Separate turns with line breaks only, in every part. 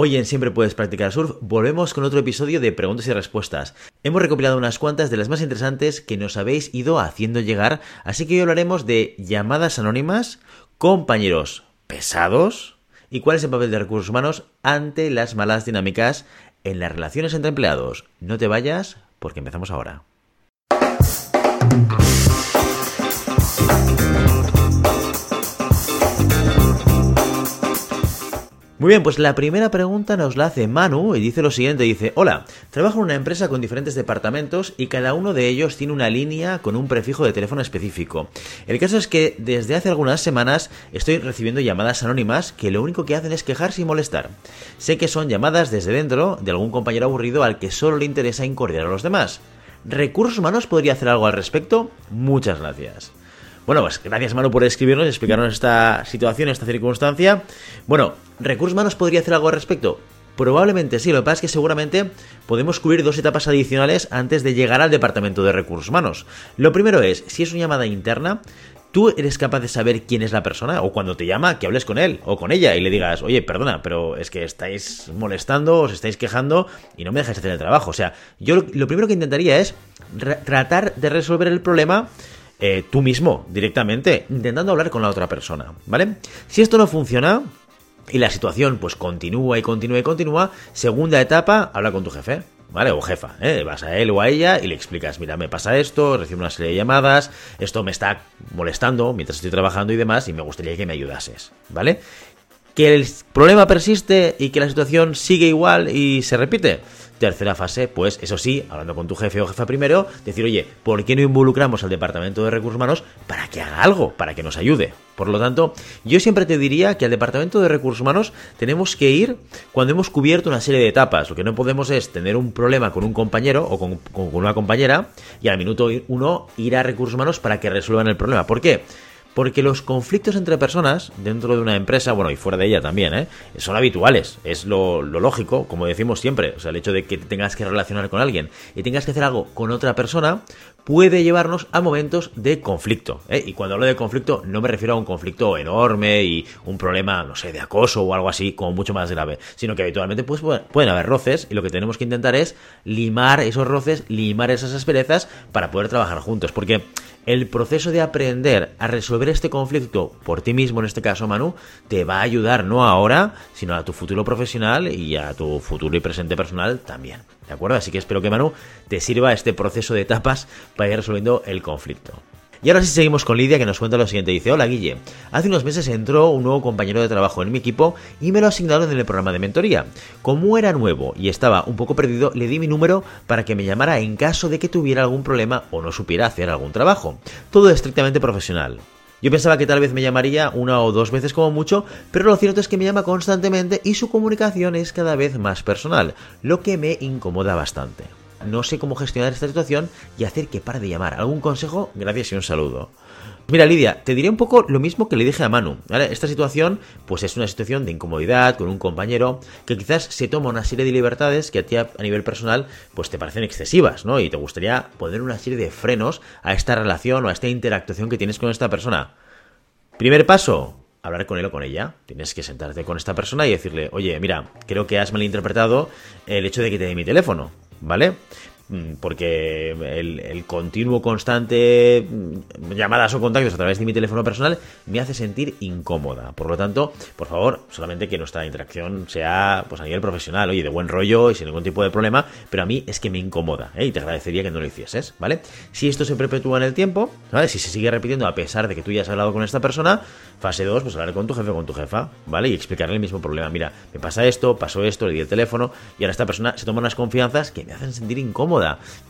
Hoy en Siempre Puedes Practicar Surf volvemos con otro episodio de preguntas y respuestas. Hemos recopilado unas cuantas de las más interesantes que nos habéis ido haciendo llegar, así que hoy hablaremos de llamadas anónimas, compañeros pesados y cuál es el papel de recursos humanos ante las malas dinámicas en las relaciones entre empleados. No te vayas porque empezamos ahora. Muy bien, pues la primera pregunta nos la hace Manu y dice lo siguiente, dice, hola, trabajo en una empresa con diferentes departamentos y cada uno de ellos tiene una línea con un prefijo de teléfono específico. El caso es que desde hace algunas semanas estoy recibiendo llamadas anónimas que lo único que hacen es quejarse y molestar. Sé que son llamadas desde dentro de algún compañero aburrido al que solo le interesa incordiar a los demás. ¿Recursos humanos podría hacer algo al respecto? Muchas gracias. Bueno, pues gracias Manu por escribirnos y explicarnos esta situación, esta circunstancia. Bueno, ¿Recursos Humanos podría hacer algo al respecto? Probablemente sí, lo que pasa es que seguramente podemos cubrir dos etapas adicionales antes de llegar al departamento de recursos humanos. Lo primero es, si es una llamada interna, tú eres capaz de saber quién es la persona o cuando te llama que hables con él o con ella y le digas, oye, perdona, pero es que estáis molestando, os estáis quejando y no me dejáis hacer el trabajo. O sea, yo lo, primero que intentaría es tratar de resolver el problema eh, tú mismo, directamente, intentando hablar con la otra persona, ¿vale? Si esto no funciona y la situación pues continúa y continúa y continúa, segunda etapa, habla con tu jefe. ¿vale? O jefa, ¿eh? Vas a él o a ella y le explicas, mira, me pasa esto, recibo una serie de llamadas, esto me está molestando mientras estoy trabajando y demás, y me gustaría que me ayudases, ¿vale? Que el problema persiste y que la situación sigue igual y se repite, Tercera fase, pues eso sí, hablando con tu jefe o jefa primero, decir, oye, ¿por qué no involucramos al Departamento de Recursos Humanos para que haga algo, para que nos ayude? Por lo tanto, yo siempre te diría que al Departamento de Recursos Humanos tenemos que ir cuando hemos cubierto una serie de etapas. Lo que no podemos es tener un problema con un compañero o con, una compañera y al minuto uno ir a Recursos Humanos para que resuelvan el problema. ¿Por qué? Porque los conflictos entre personas dentro de una empresa, bueno, y fuera de ella también, ¿eh? son habituales. Es lo, lógico, como decimos siempre. O sea, el hecho de que tengas que relacionar con alguien y tengas que hacer algo con otra persona puede llevarnos a momentos de conflicto. ¿eh? Y cuando hablo de conflicto, no me refiero a un conflicto enorme y un problema, no sé, de acoso o algo así, como mucho más grave, sino que habitualmente pues, pueden haber roces y lo que tenemos que intentar es limar esos roces, limar esas asperezas para poder trabajar juntos. Porque el proceso de aprender a resolver este conflicto por ti mismo, en este caso Manu, te va a ayudar no ahora, sino a tu futuro profesional y a tu futuro y presente personal también. ¿De acuerdo? Así que espero que Manu te sirva este proceso de etapas para ir resolviendo el conflicto. Y ahora sí seguimos con Lidia que nos cuenta lo siguiente. Dice, hola Guille, hace unos meses entró un nuevo compañero de trabajo en mi equipo y me lo asignaron en el programa de mentoría. Como era nuevo y estaba un poco perdido, le di mi número para que me llamara en caso de que tuviera algún problema o no supiera hacer algún trabajo. Todo estrictamente profesional. Yo pensaba que tal vez me llamaría una o dos veces como mucho, pero lo cierto es que me llama constantemente y su comunicación es cada vez más personal, lo que me incomoda bastante. No sé cómo gestionar esta situación y hacer que pare de llamar. ¿Algún consejo? Gracias y un saludo. Mira, Lidia, te diré un poco lo mismo que le dije a Manu. Esta situación, pues es una situación de incomodidad con un compañero que quizás se toma una serie de libertades que a ti a nivel personal, pues te parecen excesivas, ¿no? Y te gustaría poner una serie de frenos a esta relación o a esta interactuación que tienes con esta persona. Primer paso, hablar con él o con ella. Tienes que sentarte con esta persona y decirle, oye, mira, creo que has malinterpretado el hecho de que te dé mi teléfono. ¿vale? Mm, porque el, continuo constante mm, llamadas o contactos a través de mi teléfono personal me hace sentir incómoda. Por lo tanto, por favor, solamente que nuestra interacción sea pues a nivel profesional, oye, de buen rollo y sin ningún tipo de problema, pero a mí es que me incomoda ¿eh? y te agradecería que no lo hicieses, ¿vale? Si esto se perpetúa en el tiempo, ¿vale? Si se sigue repitiendo a pesar de que tú ya has hablado con esta persona, fase 2, pues hablar con tu jefe o con tu jefa, ¿vale? Y explicarle el mismo problema. Mira, me pasa esto, pasó esto, le di el teléfono y ahora esta persona se toma unas confianzas que me hacen sentir incómoda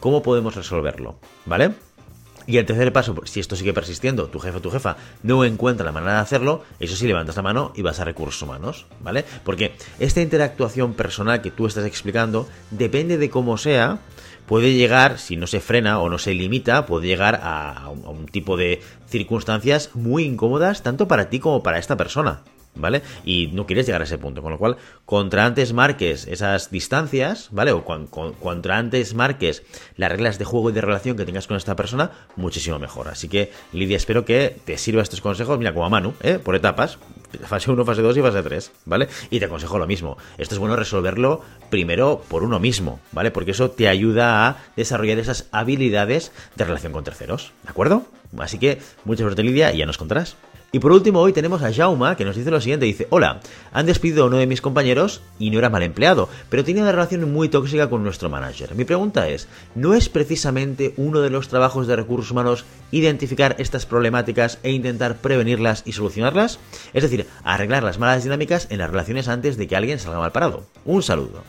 ¿Cómo podemos resolverlo? ¿Vale? Y el tercer paso, si esto sigue persistiendo, tu jefe o tu jefa no encuentra la manera de hacerlo, eso sí levantas la mano y vas a recursos humanos, ¿vale? Porque esta interactuación personal que tú estás explicando, depende de cómo sea, puede llegar, si no se frena o no se limita, puede llegar a un, tipo de circunstancias muy incómodas tanto para ti como para esta persona. ¿Vale? Y no quieres llegar a ese punto, con lo cual, contra antes marques esas distancias, ¿vale? O contra antes marques las reglas de juego y de relación que tengas con esta persona, muchísimo mejor. Así que, Lidia, espero que te sirva estos consejos, mira, como a Manu, ¿eh? Por etapas, fase 1, fase 2 y fase 3, ¿vale? Y te aconsejo lo mismo. Esto es bueno resolverlo primero por uno mismo, ¿vale? Porque eso te ayuda a desarrollar esas habilidades de relación con terceros, ¿de acuerdo? Así que, mucha suerte, Lidia, y ya nos contarás. Y por último, hoy tenemos a Jauma, que nos dice lo siguiente, dice, hola, han despedido a uno de mis compañeros y no era mal empleado, pero tenía una relación muy tóxica con nuestro manager. Mi pregunta es, ¿no es precisamente uno de los trabajos de recursos humanos identificar estas problemáticas e intentar prevenirlas y solucionarlas? Es decir, arreglar las malas dinámicas en las relaciones antes de que alguien salga mal parado. Un saludo.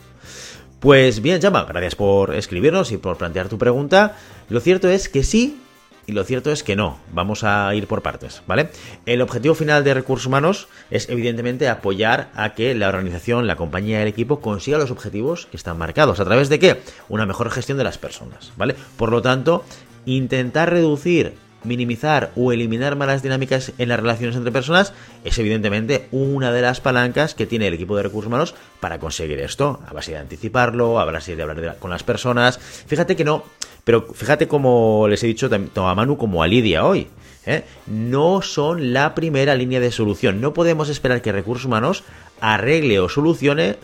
Pues bien, Jauma, gracias por escribirnos y por plantear tu pregunta. Lo cierto es que sí, y lo cierto es que no, vamos a ir por partes, ¿vale? El objetivo final de recursos humanos es evidentemente apoyar a que la organización, la compañía el equipo consiga los objetivos que están marcados. ¿A través de qué? Una mejor gestión de las personas, ¿vale? Por lo tanto, intentar reducir minimizar o eliminar malas dinámicas en las relaciones entre personas es evidentemente una de las palancas que tiene el equipo de recursos humanos para conseguir esto, a base de anticiparlo, a base de hablar con las personas. Fíjate que no, pero fíjate como les he dicho tanto a Manu como a Lidia hoy. ¿eh? No son la primera línea de solución. No podemos esperar que recursos humanos arregle o solucione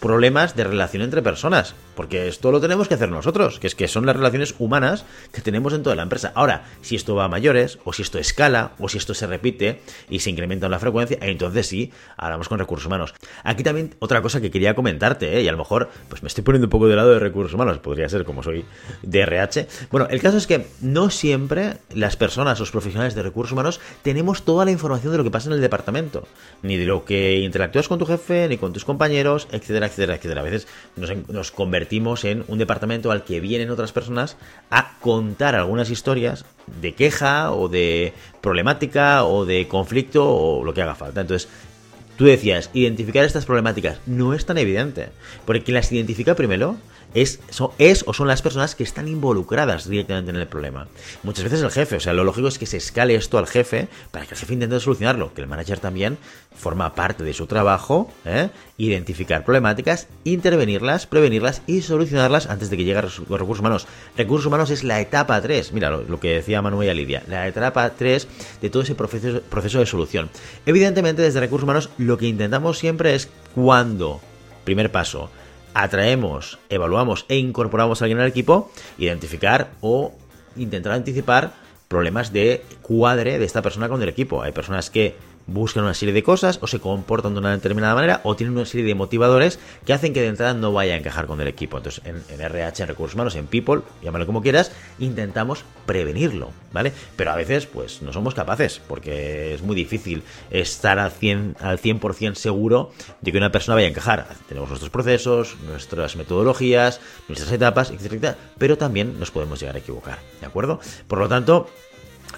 problemas de relación entre personas. Porque esto lo tenemos que hacer nosotros, que es que son las relaciones humanas que tenemos en toda la empresa. Ahora, si esto va a mayores, o si esto escala, o si esto se repite y se incrementa en la frecuencia, entonces sí, hablamos con recursos humanos. Aquí también otra cosa que quería comentarte, ¿eh? y a lo mejor pues me estoy poniendo un poco de lado de recursos humanos, podría ser como soy de RH. Bueno, el caso es que no siempre las personas, los profesionales de recursos humanos, tenemos toda la información de lo que pasa en el departamento, ni de lo que interactúas con tu jefe, ni con tus compañeros, etcétera, etcétera, etcétera. A veces nos, nos convertimos en un departamento al que vienen otras personas a contar algunas historias de queja o de problemática o de conflicto o lo que haga falta. Entonces, tú decías, identificar estas problemáticas no es tan evidente, porque quien las identifica primero es, es o son las personas que están involucradas directamente en el problema. Muchas veces el jefe, o sea, lo lógico es que se escale esto al jefe para que el jefe intente solucionarlo, que el manager también forma parte de su trabajo, ¿eh? identificar problemáticas, intervenirlas, prevenirlas y solucionarlas antes de que lleguen los recursos humanos. Recursos humanos es la etapa 3, mira lo, que decía Manuel y Lidia, la etapa 3 de todo ese proceso, proceso de solución. Evidentemente desde recursos humanos lo que intentamos siempre es cuando, primer paso, atraemos, evaluamos e incorporamos a alguien al equipo, identificar o intentar anticipar problemas de cuadre de esta persona con el equipo. Hay personas que buscan una serie de cosas o se comportan de una determinada manera o tienen una serie de motivadores que hacen que de entrada no vaya a encajar con el equipo. Entonces, en, RH, en recursos humanos, en People, llámalo como quieras, intentamos prevenirlo, ¿vale? Pero a veces, pues, no somos capaces porque es muy difícil estar al 100%, al 100 seguro de que una persona vaya a encajar. Tenemos nuestros procesos, nuestras metodologías, nuestras etapas, etcétera, pero también nos podemos llegar a equivocar, ¿de acuerdo? Por lo tanto,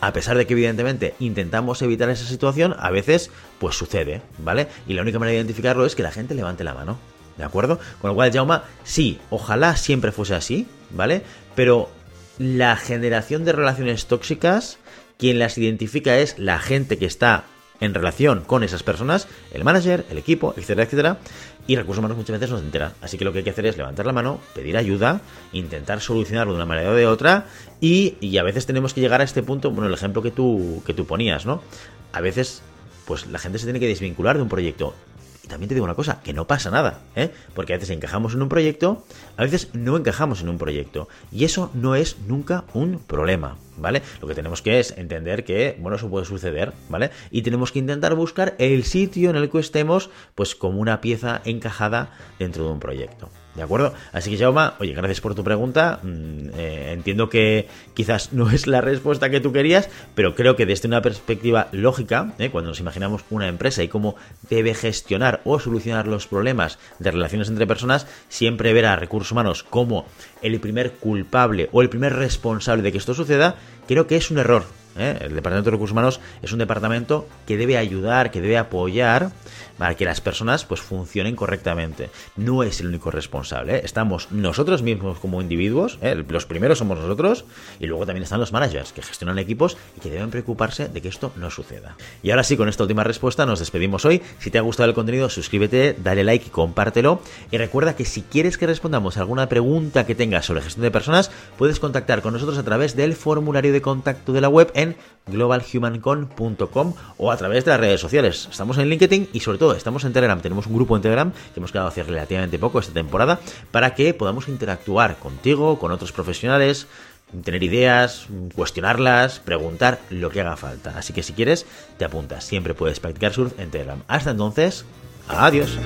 a pesar de que evidentemente intentamos evitar esa situación, a veces pues sucede, ¿vale? Y la única manera de identificarlo es que la gente levante la mano, ¿de acuerdo? Con lo cual, Jauma, sí, ojalá siempre fuese así, ¿vale? Pero la generación de relaciones tóxicas, quien las identifica es la gente que está en relación con esas personas, el manager, el equipo, etcétera, etcétera. Y recursos humanos muchas veces no se entera. Así que lo que hay que hacer es levantar la mano, pedir ayuda, intentar solucionarlo de una manera o de otra. Y, a veces tenemos que llegar a este punto, bueno, el ejemplo que tú, que tú ponías, ¿no? A veces, pues la gente se tiene que desvincular de un proyecto. Y también te digo una cosa, que no pasa nada, ¿eh? Porque a veces encajamos en un proyecto, a veces no encajamos en un proyecto. Y eso no es nunca un problema, ¿vale? Lo que tenemos que es entender que, bueno, eso puede suceder, ¿vale? Y tenemos que intentar buscar el sitio en el que estemos, pues como una pieza encajada dentro de un proyecto. ¿De acuerdo? Así que, Jauma, oye, gracias por tu pregunta. Mm, eh, entiendo que quizás no es la respuesta que tú querías, pero creo que desde una perspectiva lógica, eh, cuando nos imaginamos una empresa y cómo debe gestionar o solucionar los problemas de relaciones entre personas, siempre ver a recursos humanos como el primer culpable o el primer responsable de que esto suceda, creo que es un error ¿eh? El Departamento de Recursos Humanos es un departamento que debe ayudar, que debe apoyar para que las personas pues funcionen correctamente. No es el único responsable. ¿eh? Estamos nosotros mismos como individuos, ¿eh? los primeros somos nosotros, y luego también están los managers que gestionan equipos y que deben preocuparse de que esto no suceda. Y ahora sí, con esta última respuesta nos despedimos hoy. Si te ha gustado el contenido, suscríbete, dale like y compártelo. Y recuerda que si quieres que respondamos a alguna pregunta que tengas sobre gestión de personas, puedes contactar con nosotros a través del formulario de contacto de la web en globalhumancon.com o a través de las redes sociales. Estamos en LinkedIn y sobre todo estamos en Telegram. Tenemos un grupo en Telegram que hemos quedado hace relativamente poco esta temporada para que podamos interactuar contigo, con otros profesionales, tener ideas, cuestionarlas, preguntar lo que haga falta. Así que si quieres, te apuntas. Siempre puedes practicar surf en Telegram. Hasta entonces, adiós.